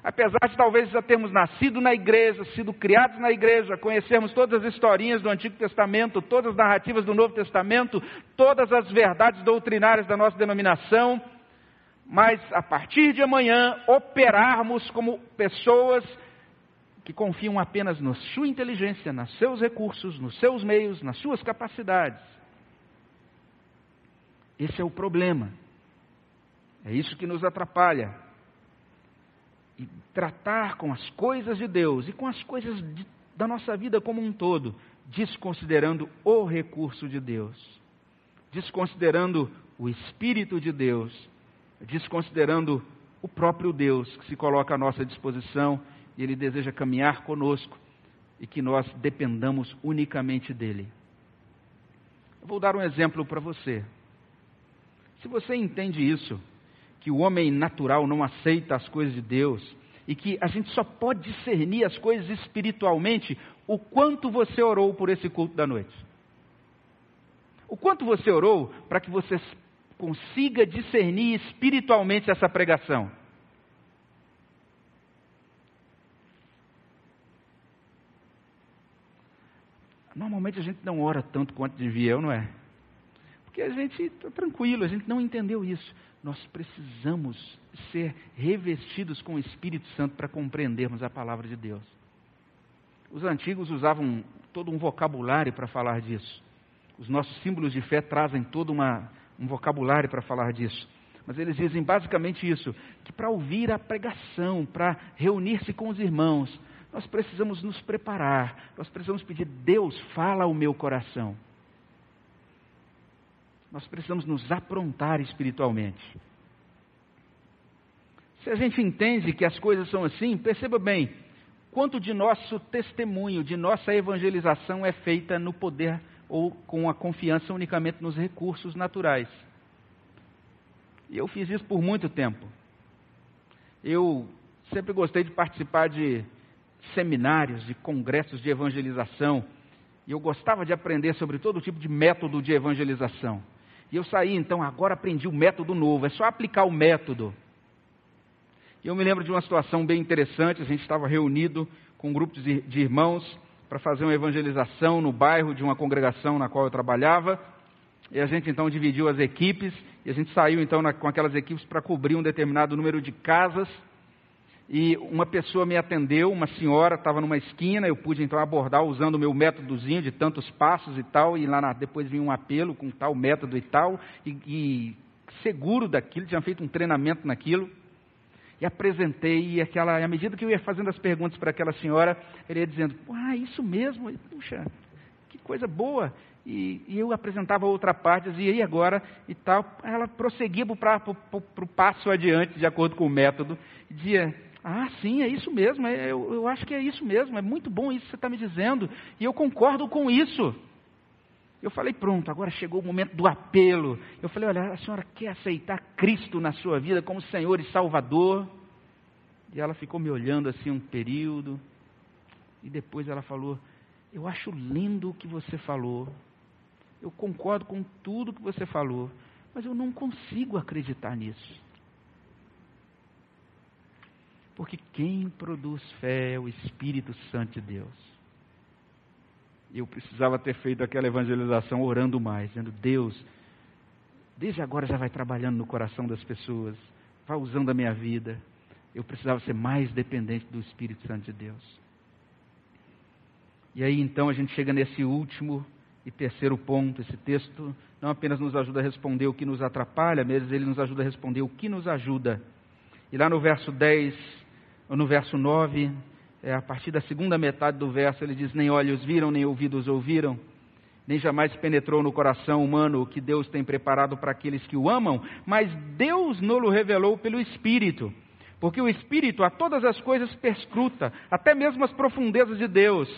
Apesar de talvez já termos nascido na igreja, sido criados na igreja, conhecermos todas as historinhas do Antigo Testamento, todas as narrativas do Novo Testamento, todas as verdades doutrinárias da nossa denominação, mas a partir de amanhã operarmos como pessoas que confiam apenas na sua inteligência, nos seus recursos, nos seus meios, nas suas capacidades. Esse é o problema. É isso que nos atrapalha. E tratar com as coisas de Deus e com as coisas de, da nossa vida como um todo, desconsiderando o recurso de Deus, desconsiderando o Espírito de Deus, desconsiderando o próprio Deus que se coloca à nossa disposição e Ele deseja caminhar conosco e que nós dependamos unicamente dEle. Eu vou dar um exemplo para você. Se você entende isso, que o homem natural não aceita as coisas de Deus e que a gente só pode discernir as coisas espiritualmente, o quanto você orou por esse culto da noite? O quanto você orou para que você consiga discernir espiritualmente essa pregação? Normalmente a gente não ora tanto quanto devia, não é? Porque a gente está tranquilo, a gente não entendeu isso. Nós precisamos ser revestidos com o Espírito Santo para compreendermos a palavra de Deus. Os antigos usavam todo um vocabulário para falar disso. Os nossos símbolos de fé trazem todo uma, um vocabulário para falar disso. Mas eles dizem basicamente isso: que para ouvir a pregação, para reunir-se com os irmãos, nós precisamos nos preparar, nós precisamos pedir, Deus, fala ao meu coração. Nós precisamos nos aprontar espiritualmente. Se a gente entende que as coisas são assim, perceba bem, quanto de nosso testemunho, de nossa evangelização é feita no poder ou com a confiança unicamente nos recursos naturais. E eu fiz isso por muito tempo. Eu sempre gostei de participar de seminários, de congressos de evangelização. E eu gostava de aprender sobre todo tipo de método de evangelização. E eu saí, então, agora aprendi o método novo, é só aplicar o método. E eu me lembro de uma situação bem interessante, a gente estava reunido com um grupo de irmãos para fazer uma evangelização no bairro de uma congregação na qual eu trabalhava. E a gente então dividiu as equipes, e a gente saiu então na, com aquelas equipes para cobrir um determinado número de casas. E uma pessoa me atendeu, uma senhora estava numa esquina, eu pude então abordar usando o meu métodozinho de tantos passos e tal, e lá na, depois vinha um apelo com tal método e tal, e, e seguro daquilo, tinha feito um treinamento naquilo, e apresentei, e aquela, à medida que eu ia fazendo as perguntas para aquela senhora, ele ia dizendo, ah, isso mesmo, puxa, que coisa boa, e, e, eu apresentava outra parte, dizia, e agora? E tal. Ela prosseguia para o passo adiante, de acordo com o método, e dizia, ah, sim, é isso mesmo, é, eu, eu acho que é isso mesmo, é muito bom isso que você está me dizendo, e eu concordo com isso. Eu falei, pronto, agora chegou o momento do apelo. Eu falei, olha, a senhora quer aceitar Cristo na sua vida como Senhor e Salvador? E ela ficou me olhando assim um período, e depois ela falou, eu acho lindo o que você falou, eu concordo com tudo que você falou, mas eu não consigo acreditar nisso. Porque quem produz fé é o Espírito Santo de Deus. Eu precisava ter feito aquela evangelização orando mais, dizendo: Deus, desde agora já vai trabalhando no coração das pessoas, vai usando a minha vida. Eu precisava ser mais dependente do Espírito Santo de Deus. E aí então a gente chega nesse último e terceiro ponto. Esse texto não apenas nos ajuda a responder o que nos atrapalha, mas ele nos ajuda a responder o que nos ajuda. E lá no verso 10 no verso 9, é, a partir da segunda metade do verso, ele diz: Nem olhos viram, nem ouvidos ouviram, nem jamais penetrou no coração humano o que Deus tem preparado para aqueles que o amam, mas Deus não revelou pelo Espírito. Porque o Espírito a todas as coisas perscruta, até mesmo as profundezas de Deus.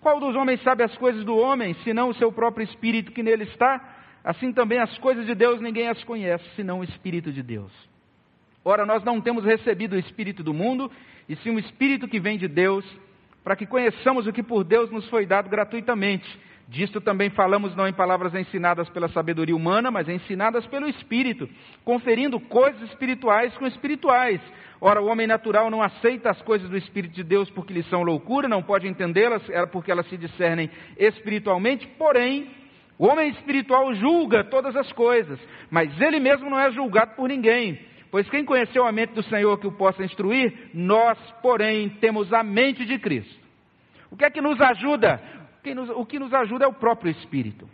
Qual dos homens sabe as coisas do homem, senão o seu próprio Espírito que nele está? Assim também as coisas de Deus ninguém as conhece, senão o Espírito de Deus. Ora, nós não temos recebido o Espírito do mundo, e sim o Espírito que vem de Deus, para que conheçamos o que por Deus nos foi dado gratuitamente. Disto também falamos não em palavras ensinadas pela sabedoria humana, mas ensinadas pelo Espírito, conferindo coisas espirituais com espirituais. Ora, o homem natural não aceita as coisas do Espírito de Deus porque lhes são loucura, não pode entendê-las é porque elas se discernem espiritualmente, porém, o homem espiritual julga todas as coisas, mas ele mesmo não é julgado por ninguém. Pois quem conheceu a mente do Senhor que o possa instruir? Nós, porém, temos a mente de Cristo. O que é que nos ajuda? O que nos ajuda é o próprio Espírito.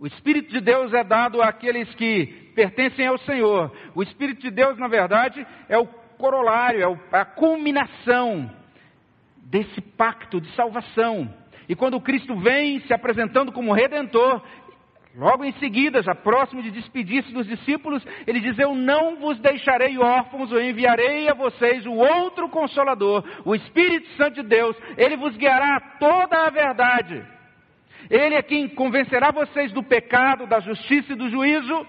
O Espírito de Deus é dado àqueles que pertencem ao Senhor. O Espírito de Deus, na verdade, é o corolário, é a culminação desse pacto de salvação. E quando Cristo vem se apresentando como redentor, logo em seguida, já próximo de despedir-se dos discípulos, ele diz: Eu não vos deixarei órfãos, eu enviarei a vocês o outro consolador, o Espírito Santo de Deus, ele vos guiará a toda a verdade. Ele é quem convencerá vocês do pecado, da justiça e do juízo.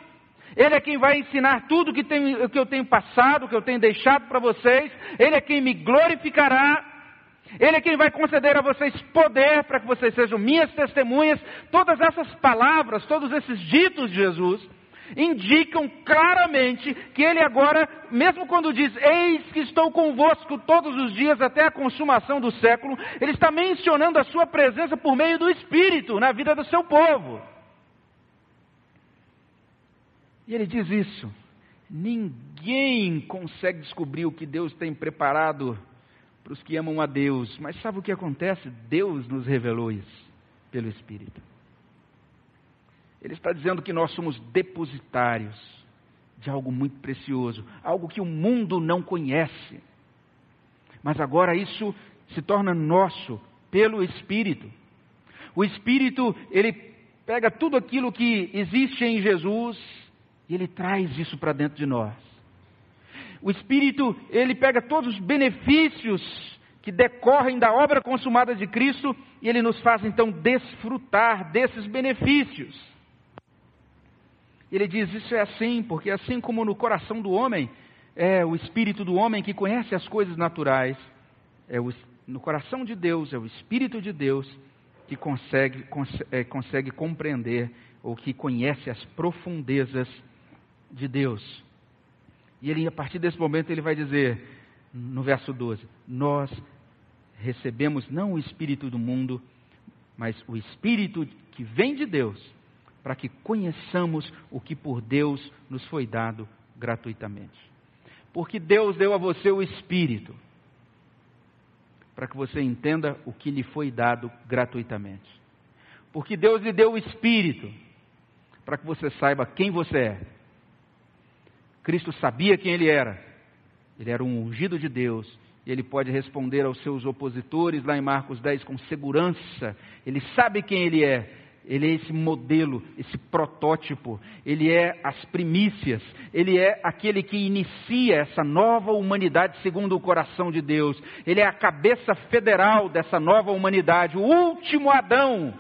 Ele é quem vai ensinar tudo que, tem, que eu tenho passado, que eu tenho deixado para vocês. Ele é quem me glorificará. Ele é quem vai conceder a vocês poder para que vocês sejam minhas testemunhas. Todas essas palavras, todos esses ditos de Jesus, indicam claramente que ele agora, mesmo quando diz, eis que estou convosco todos os dias até a consumação do século, ele está mencionando a sua presença por meio do Espírito na vida do seu povo. E ele diz isso: ninguém consegue descobrir o que Deus tem preparado para os que amam a Deus, mas sabe o que acontece? Deus nos revelou isso pelo Espírito. Ele está dizendo que nós somos depositários de algo muito precioso, algo que o mundo não conhece. Mas agora isso se torna nosso pelo Espírito. O Espírito, ele pega tudo aquilo que existe em Jesus e ele traz isso para dentro de nós. O Espírito, ele pega todos os benefícios que decorrem da obra consumada de Cristo e ele nos faz então desfrutar desses benefícios. Ele diz: Isso é assim, porque assim como no coração do homem, é o espírito do homem que conhece as coisas naturais, é o, no coração de Deus, é o espírito de Deus que consegue, é, consegue compreender ou que conhece as profundezas de Deus. E ele, a partir desse momento, ele vai dizer, no verso 12: Nós recebemos não o espírito do mundo, mas o espírito que vem de Deus para que conheçamos o que por Deus nos foi dado gratuitamente. Porque Deus deu a você o Espírito, para que você entenda o que lhe foi dado gratuitamente. Porque Deus lhe deu o Espírito, para que você saiba quem você é. Cristo sabia quem ele era. Ele era um ungido de Deus. E ele pode responder aos seus opositores lá em Marcos 10 com segurança. Ele sabe quem ele é ele é esse modelo, esse protótipo, ele é as primícias, ele é aquele que inicia essa nova humanidade segundo o coração de Deus, ele é a cabeça federal dessa nova humanidade, o último Adão,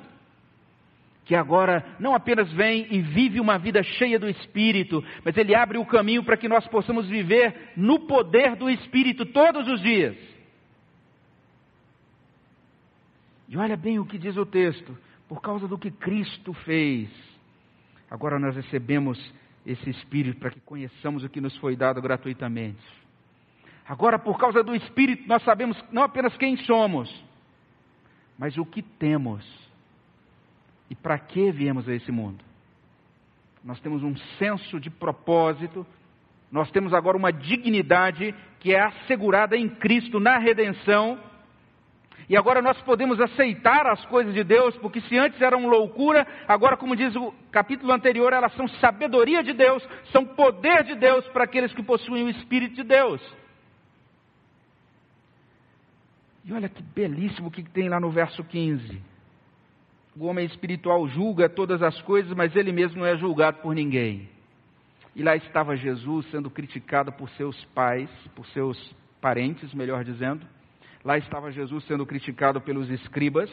que agora não apenas vem e vive uma vida cheia do Espírito, mas ele abre o caminho para que nós possamos viver no poder do Espírito todos os dias. E olha bem o que diz o texto por causa do que Cristo fez. Agora nós recebemos esse Espírito para que conheçamos o que nos foi dado gratuitamente. Agora, por causa do Espírito, nós sabemos não apenas quem somos, mas o que temos e para que viemos a esse mundo. Nós temos um senso de propósito, nós temos agora uma dignidade que é assegurada em Cristo na redenção e agora nós podemos aceitar as coisas de Deus, porque se antes eram loucura, agora, como diz o capítulo anterior, elas são sabedoria de Deus, são poder de Deus para aqueles que possuem o Espírito de Deus. E olha que belíssimo o que tem lá no verso 15. O homem espiritual julga todas as coisas, mas ele mesmo não é julgado por ninguém. E lá estava Jesus sendo criticado por seus pais, por seus parentes, melhor dizendo Lá estava Jesus sendo criticado pelos escribas,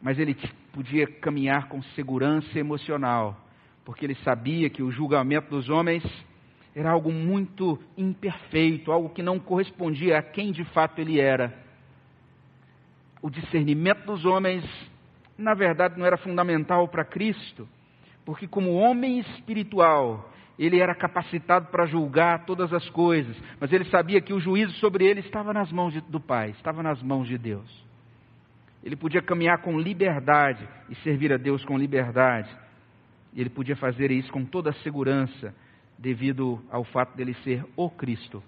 mas ele podia caminhar com segurança emocional, porque ele sabia que o julgamento dos homens era algo muito imperfeito, algo que não correspondia a quem de fato ele era. O discernimento dos homens, na verdade, não era fundamental para Cristo, porque, como homem espiritual, ele era capacitado para julgar todas as coisas, mas ele sabia que o juízo sobre ele estava nas mãos do Pai, estava nas mãos de Deus. Ele podia caminhar com liberdade e servir a Deus com liberdade. Ele podia fazer isso com toda a segurança devido ao fato dele ser o Cristo,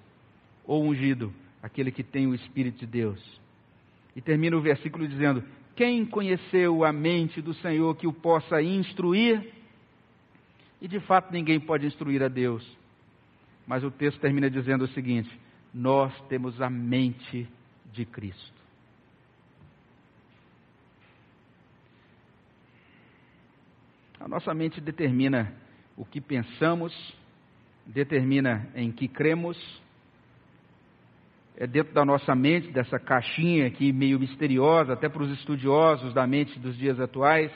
o ungido, aquele que tem o Espírito de Deus. E termina o versículo dizendo: Quem conheceu a mente do Senhor que o possa instruir? E de fato ninguém pode instruir a Deus. Mas o texto termina dizendo o seguinte: Nós temos a mente de Cristo. A nossa mente determina o que pensamos, determina em que cremos, é dentro da nossa mente, dessa caixinha aqui meio misteriosa, até para os estudiosos da mente dos dias atuais.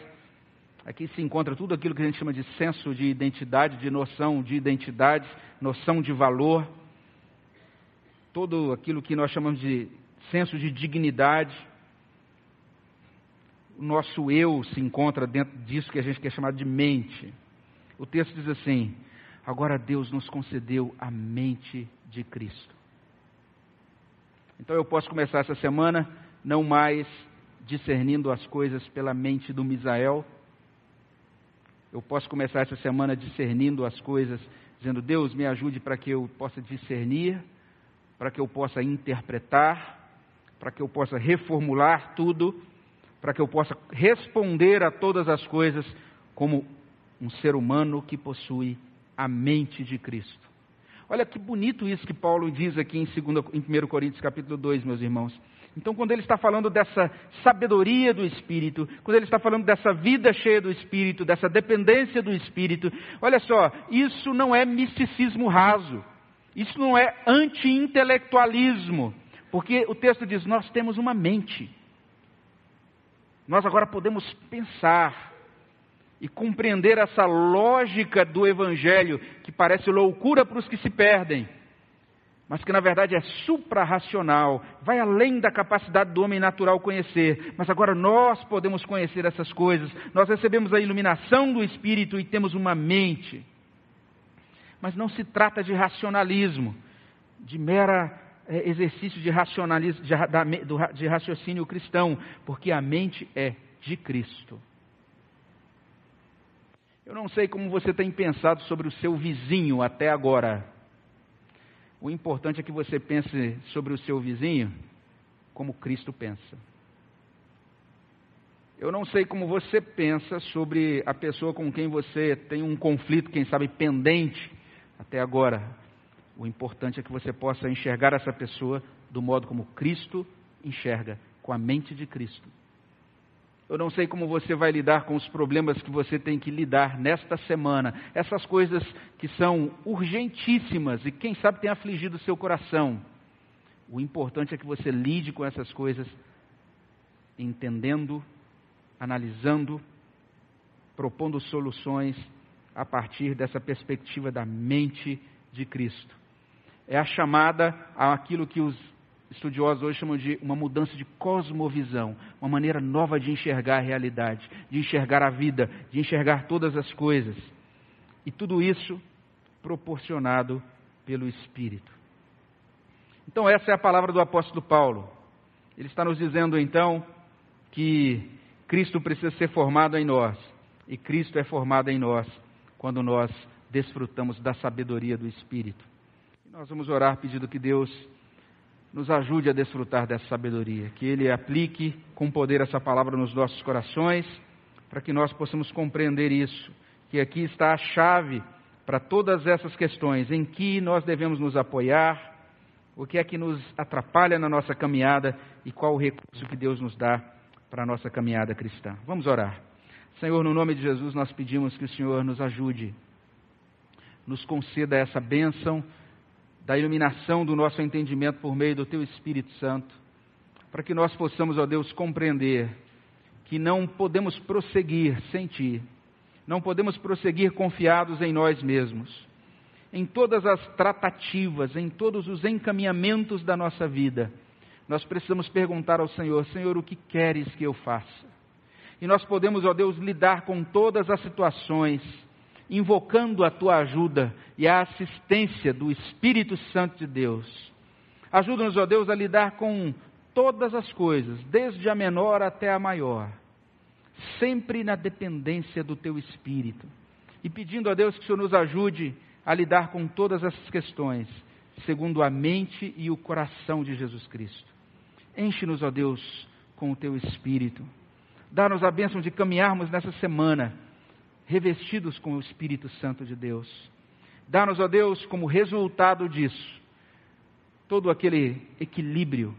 Aqui se encontra tudo aquilo que a gente chama de senso de identidade, de noção de identidade, noção de valor, todo aquilo que nós chamamos de senso de dignidade. O nosso eu se encontra dentro disso que a gente quer chamar de mente. O texto diz assim: Agora Deus nos concedeu a mente de Cristo. Então eu posso começar essa semana não mais discernindo as coisas pela mente do Misael. Eu posso começar essa semana discernindo as coisas, dizendo: Deus, me ajude para que eu possa discernir, para que eu possa interpretar, para que eu possa reformular tudo, para que eu possa responder a todas as coisas como um ser humano que possui a mente de Cristo. Olha que bonito isso que Paulo diz aqui em, 2, em 1 Coríntios capítulo 2, meus irmãos. Então, quando ele está falando dessa sabedoria do Espírito, quando ele está falando dessa vida cheia do Espírito, dessa dependência do Espírito, olha só, isso não é misticismo raso, isso não é anti-intelectualismo, porque o texto diz: nós temos uma mente, nós agora podemos pensar, e compreender essa lógica do Evangelho, que parece loucura para os que se perdem, mas que na verdade é suprarracional, vai além da capacidade do homem natural conhecer. Mas agora nós podemos conhecer essas coisas, nós recebemos a iluminação do Espírito e temos uma mente. Mas não se trata de racionalismo, de mera é, exercício de, racionalismo, de, de raciocínio cristão, porque a mente é de Cristo. Eu não sei como você tem pensado sobre o seu vizinho até agora. O importante é que você pense sobre o seu vizinho como Cristo pensa. Eu não sei como você pensa sobre a pessoa com quem você tem um conflito, quem sabe pendente até agora. O importante é que você possa enxergar essa pessoa do modo como Cristo enxerga, com a mente de Cristo. Eu não sei como você vai lidar com os problemas que você tem que lidar nesta semana. Essas coisas que são urgentíssimas e quem sabe tem afligido o seu coração. O importante é que você lide com essas coisas entendendo, analisando, propondo soluções a partir dessa perspectiva da mente de Cristo. É a chamada àquilo que os estudiosos hoje chamam de uma mudança de cosmovisão, uma maneira nova de enxergar a realidade, de enxergar a vida, de enxergar todas as coisas. E tudo isso proporcionado pelo Espírito. Então, essa é a palavra do apóstolo Paulo. Ele está nos dizendo então que Cristo precisa ser formado em nós, e Cristo é formado em nós quando nós desfrutamos da sabedoria do Espírito. E nós vamos orar pedindo que Deus nos ajude a desfrutar dessa sabedoria, que Ele aplique com poder essa palavra nos nossos corações, para que nós possamos compreender isso, que aqui está a chave para todas essas questões, em que nós devemos nos apoiar, o que é que nos atrapalha na nossa caminhada e qual o recurso que Deus nos dá para a nossa caminhada cristã. Vamos orar. Senhor, no nome de Jesus, nós pedimos que o Senhor nos ajude, nos conceda essa bênção da iluminação do nosso entendimento por meio do Teu Espírito Santo, para que nós possamos, ó Deus, compreender que não podemos prosseguir sem Ti, não podemos prosseguir confiados em nós mesmos. Em todas as tratativas, em todos os encaminhamentos da nossa vida, nós precisamos perguntar ao Senhor: Senhor, o que queres que eu faça? E nós podemos, ó Deus, lidar com todas as situações invocando a tua ajuda e a assistência do Espírito Santo de Deus. Ajuda-nos, ó Deus, a lidar com todas as coisas, desde a menor até a maior, sempre na dependência do teu Espírito. E pedindo a Deus que o Senhor nos ajude a lidar com todas essas questões, segundo a mente e o coração de Jesus Cristo. Enche-nos, ó Deus, com o teu espírito. Dá-nos a bênção de caminharmos nessa semana revestidos com o Espírito Santo de Deus. Dá-nos, ó Deus, como resultado disso, todo aquele equilíbrio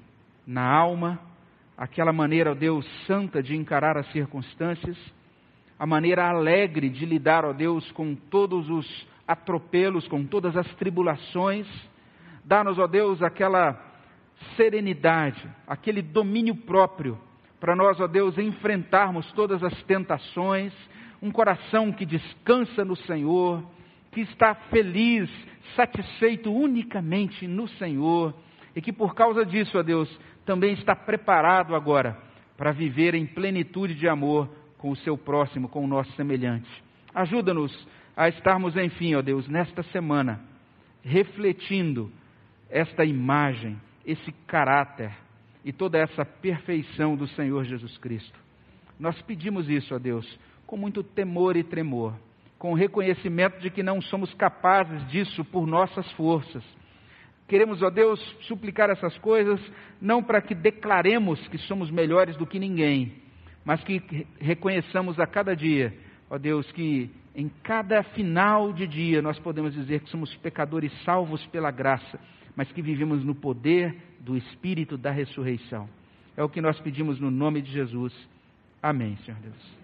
na alma, aquela maneira, ó Deus, santa de encarar as circunstâncias, a maneira alegre de lidar, ó Deus, com todos os atropelos, com todas as tribulações. Dá-nos, ó Deus, aquela serenidade, aquele domínio próprio, para nós, ó Deus, enfrentarmos todas as tentações, um coração que descansa no Senhor, que está feliz, satisfeito unicamente no Senhor, e que por causa disso, ó Deus, também está preparado agora para viver em plenitude de amor com o seu próximo, com o nosso semelhante. Ajuda-nos a estarmos, enfim, ó Deus, nesta semana, refletindo esta imagem, esse caráter e toda essa perfeição do Senhor Jesus Cristo. Nós pedimos isso a Deus com muito temor e tremor, com o reconhecimento de que não somos capazes disso por nossas forças. Queremos, ó Deus, suplicar essas coisas não para que declaremos que somos melhores do que ninguém, mas que reconheçamos a cada dia, ó Deus, que em cada final de dia nós podemos dizer que somos pecadores salvos pela graça, mas que vivemos no poder do Espírito da ressurreição. É o que nós pedimos no nome de Jesus. Amém, Senhor Deus.